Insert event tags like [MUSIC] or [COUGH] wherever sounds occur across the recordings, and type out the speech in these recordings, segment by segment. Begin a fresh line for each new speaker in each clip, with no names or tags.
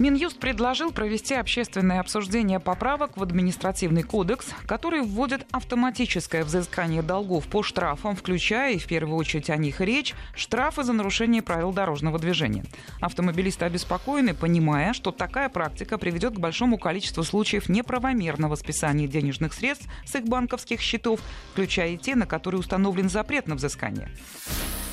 Минюст предложил провести общественное обсуждение поправок в административный кодекс, который вводит автоматическое взыскание долгов по штрафам, включая, и в первую очередь о них речь, штрафы за нарушение правил дорожного движения. Автомобилисты обеспокоены, понимая, что такая практика приведет к большому количеству случаев неправомерного списания денежных средств с их банковских счетов, включая и те, на которые установлен запрет на взыскание.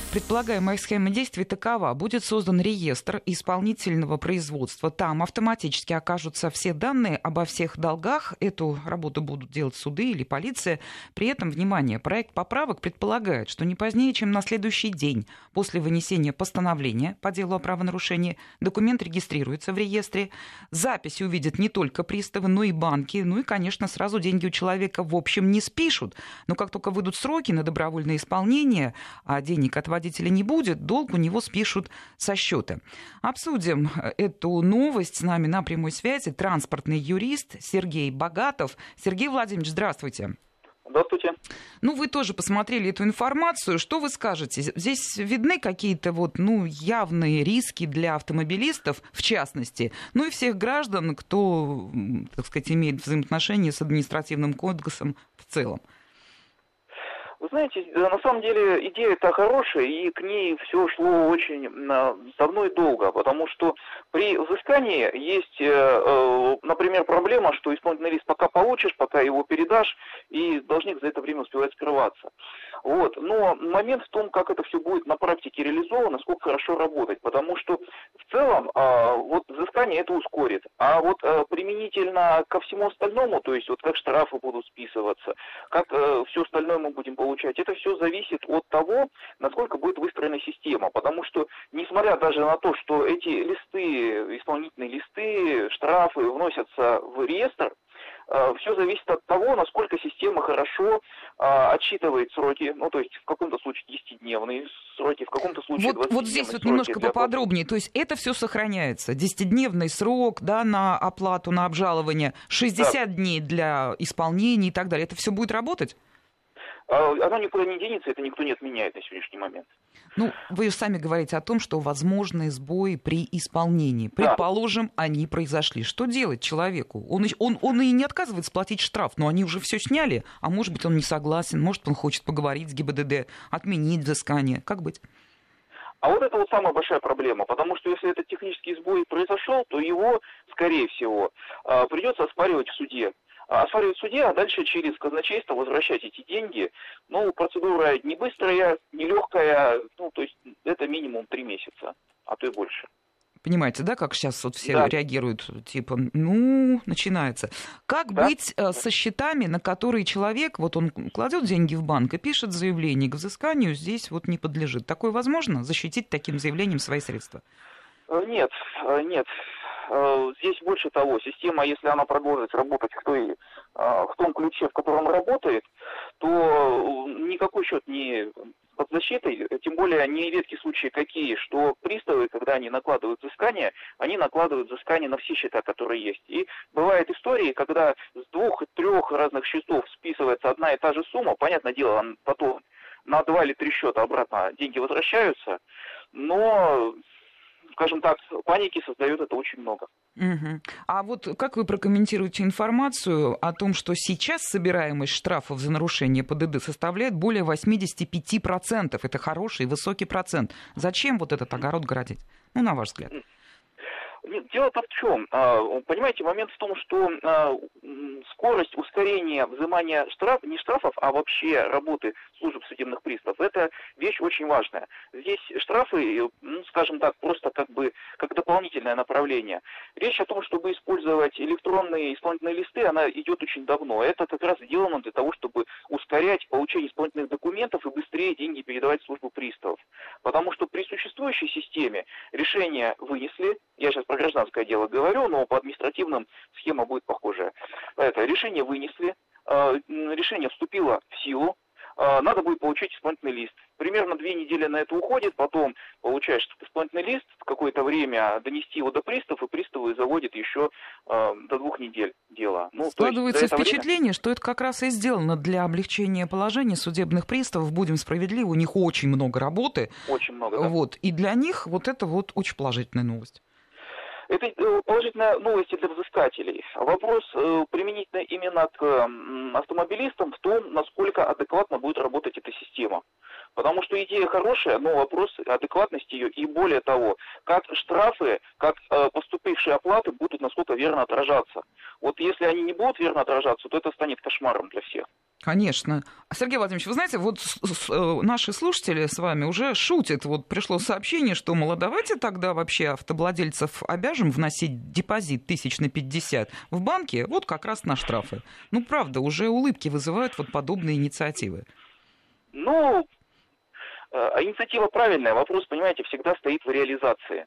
Предполагаемая схема действий такова. Будет создан реестр исполнительного производства. Там автоматически окажутся все данные обо всех долгах. Эту работу будут делать суды или полиция. При этом, внимание, проект поправок предполагает, что не позднее, чем на следующий день после вынесения постановления по делу о правонарушении документ регистрируется в реестре. Запись увидят не только приставы, но и банки. Ну и, конечно, сразу деньги у человека в общем не спишут. Но как только выйдут сроки на добровольное исполнение, а денег от водителя не будет, долг у него спишут со счета. Обсудим эту новость с нами на прямой связи транспортный юрист Сергей Богатов. Сергей Владимирович, здравствуйте.
Здравствуйте.
Ну, вы тоже посмотрели эту информацию. Что вы скажете? Здесь видны какие-то вот, ну, явные риски для автомобилистов, в частности, ну и всех граждан, кто, так сказать, имеет взаимоотношения с административным кодексом в целом.
Вы знаете, на самом деле идея-то хорошая, и к ней все шло очень давно и долго, потому что при взыскании есть, э, э, например, проблема, что исполнительный лист пока получишь, пока его передашь, и должник за это время успевает скрываться. Вот. Но момент в том, как это все будет на практике реализовано, насколько хорошо работать, потому что в целом а, вот взыскание это ускорит, а вот э, применительно ко всему остальному, то есть вот как штрафы будут списываться, как все остальное мы будем получать, получать. Это все зависит от того, насколько будет выстроена система. Потому что, несмотря даже на то, что эти листы, исполнительные листы, штрафы вносятся в реестр, э, все зависит от того, насколько система хорошо а, отсчитывает сроки, ну, то есть в каком-то случае 10-дневные сроки, в каком-то случае
Вот, вот здесь вот немножко поподробнее, то есть это все сохраняется, 10-дневный срок, да, на оплату, на обжалование, 60 да. дней для исполнения и так далее, это все будет работать?
А, оно никуда не денется, это никто не отменяет на сегодняшний момент.
Ну, вы сами говорите о том, что возможны сбои при исполнении. Предположим, да. они произошли. Что делать человеку? Он, он, он и не отказывается платить штраф, но они уже все сняли, а может быть, он не согласен, может, он хочет поговорить с ГИБДД, отменить взыскание. Как быть?
А вот это вот самая большая проблема, потому что если этот технический сбой произошел, то его, скорее всего, а, придется оспаривать в суде. А оспаривать в суде, а дальше через казначейство возвращать эти деньги. Ну, процедура не быстрая, не легкая, ну, то есть это минимум три месяца, а то и больше.
Понимаете, да, как сейчас вот все да. реагируют, типа, ну, начинается. Как да? быть э, со счетами, на которые человек, вот он кладет деньги в банк и пишет заявление к взысканию, здесь вот не подлежит. Такое возможно, защитить таким заявлением свои средства?
Э, нет, э, нет. Э, здесь больше того, система, если она продолжит работать в, той, э, в том ключе, в котором работает, то э, никакой счет не под защитой, тем более нередки случаи какие, что приставы, когда они накладывают взыскание, они накладывают взыскание на все счета, которые есть. И бывают истории, когда с двух-трех разных счетов списывается одна и та же сумма, понятное дело, потом на два или три счета обратно деньги возвращаются, но скажем так, паники создает это очень много.
Угу. А вот как вы прокомментируете информацию о том, что сейчас собираемость штрафов за нарушение ПДД составляет более 85%? Это хороший, высокий процент. Зачем вот этот огород городить? Ну, на ваш взгляд.
Дело-то в чем? А, понимаете, момент в том, что а, скорость ускорения взимания штраф, не штрафов, а вообще работы служб судебных приставов, это вещь очень важная. Здесь штрафы, ну, скажем так, просто как бы как дополнительное направление. Речь о том, чтобы использовать электронные исполнительные листы, она идет очень давно. Это как раз сделано для того, чтобы ускорять получение исполнительных документов и быстрее деньги передавать в службу приставов. Потому что при существующей системе решение вынесли, я сейчас про гражданское дело говорю, но по административным схема будет похожая. Это решение вынесли, э, решение вступило в силу, э, надо будет получить исполнительный лист. Примерно две недели на это уходит, потом получаешь исполнительный лист, какое-то время донести его до приставов, и приставы заводят еще э, до двух недель дело.
Ну, Складывается есть, впечатление, время... что это как раз и сделано для облегчения положения судебных приставов. Будем справедливы, у них очень много работы.
Очень много, да.
Вот, и для них вот это вот очень положительная новость.
Это э, положительная новость для взыскателей. Вопрос э, применительно именно к автомобилистам в том, насколько адекватно будет работать эта система. Потому что идея хорошая, но вопрос адекватности ее и более того, как штрафы, как э, поступившие оплаты будут насколько верно отражаться. Вот если они не будут верно отражаться, то это станет кошмаром для всех.
Конечно. Сергей Владимирович, вы знаете, вот э, наши слушатели с вами уже шутят. Вот пришло сообщение, что, мол, а давайте тогда вообще автовладельцев обяжем вносить депозит тысяч на 50 в банке, вот как раз на штрафы. Ну, правда, уже улыбки вызывают вот подобные инициативы.
Ну, э, инициатива правильная. Вопрос, понимаете, всегда стоит в реализации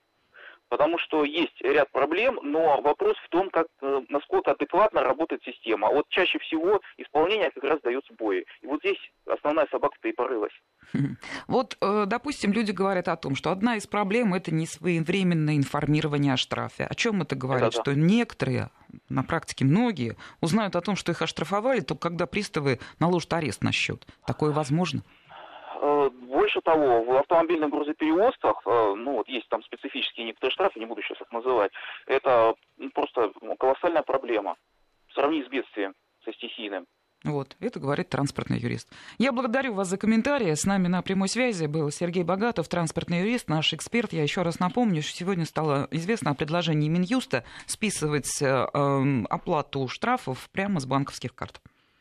потому что есть ряд проблем, но вопрос в том, как, э, насколько адекватно работает система. А вот чаще всего исполнение как раз дает сбои. И вот здесь основная собака-то и порылась. [LAUGHS]
Вот, э, допустим, люди говорят о том, что одна из проблем это не своевременное информирование о штрафе. О чем это говорит? Это да. Что некоторые, на практике многие, узнают о том, что их оштрафовали, только когда приставы наложат арест на счет. Такое возможно?
Больше того, в автомобильных грузоперевозках, э, ну вот есть там специфические некоторые штрафы, не буду сейчас их называть, это просто колоссальная проблема. Сравнить с бедствием, со стихийным.
Вот, это говорит транспортный юрист. Я благодарю вас за комментарии. С нами на прямой связи был Сергей Богатов, транспортный юрист, наш эксперт. Я еще раз напомню, что сегодня стало известно о предложении Минюста списывать э, эм, оплату штрафов прямо с банковских карт.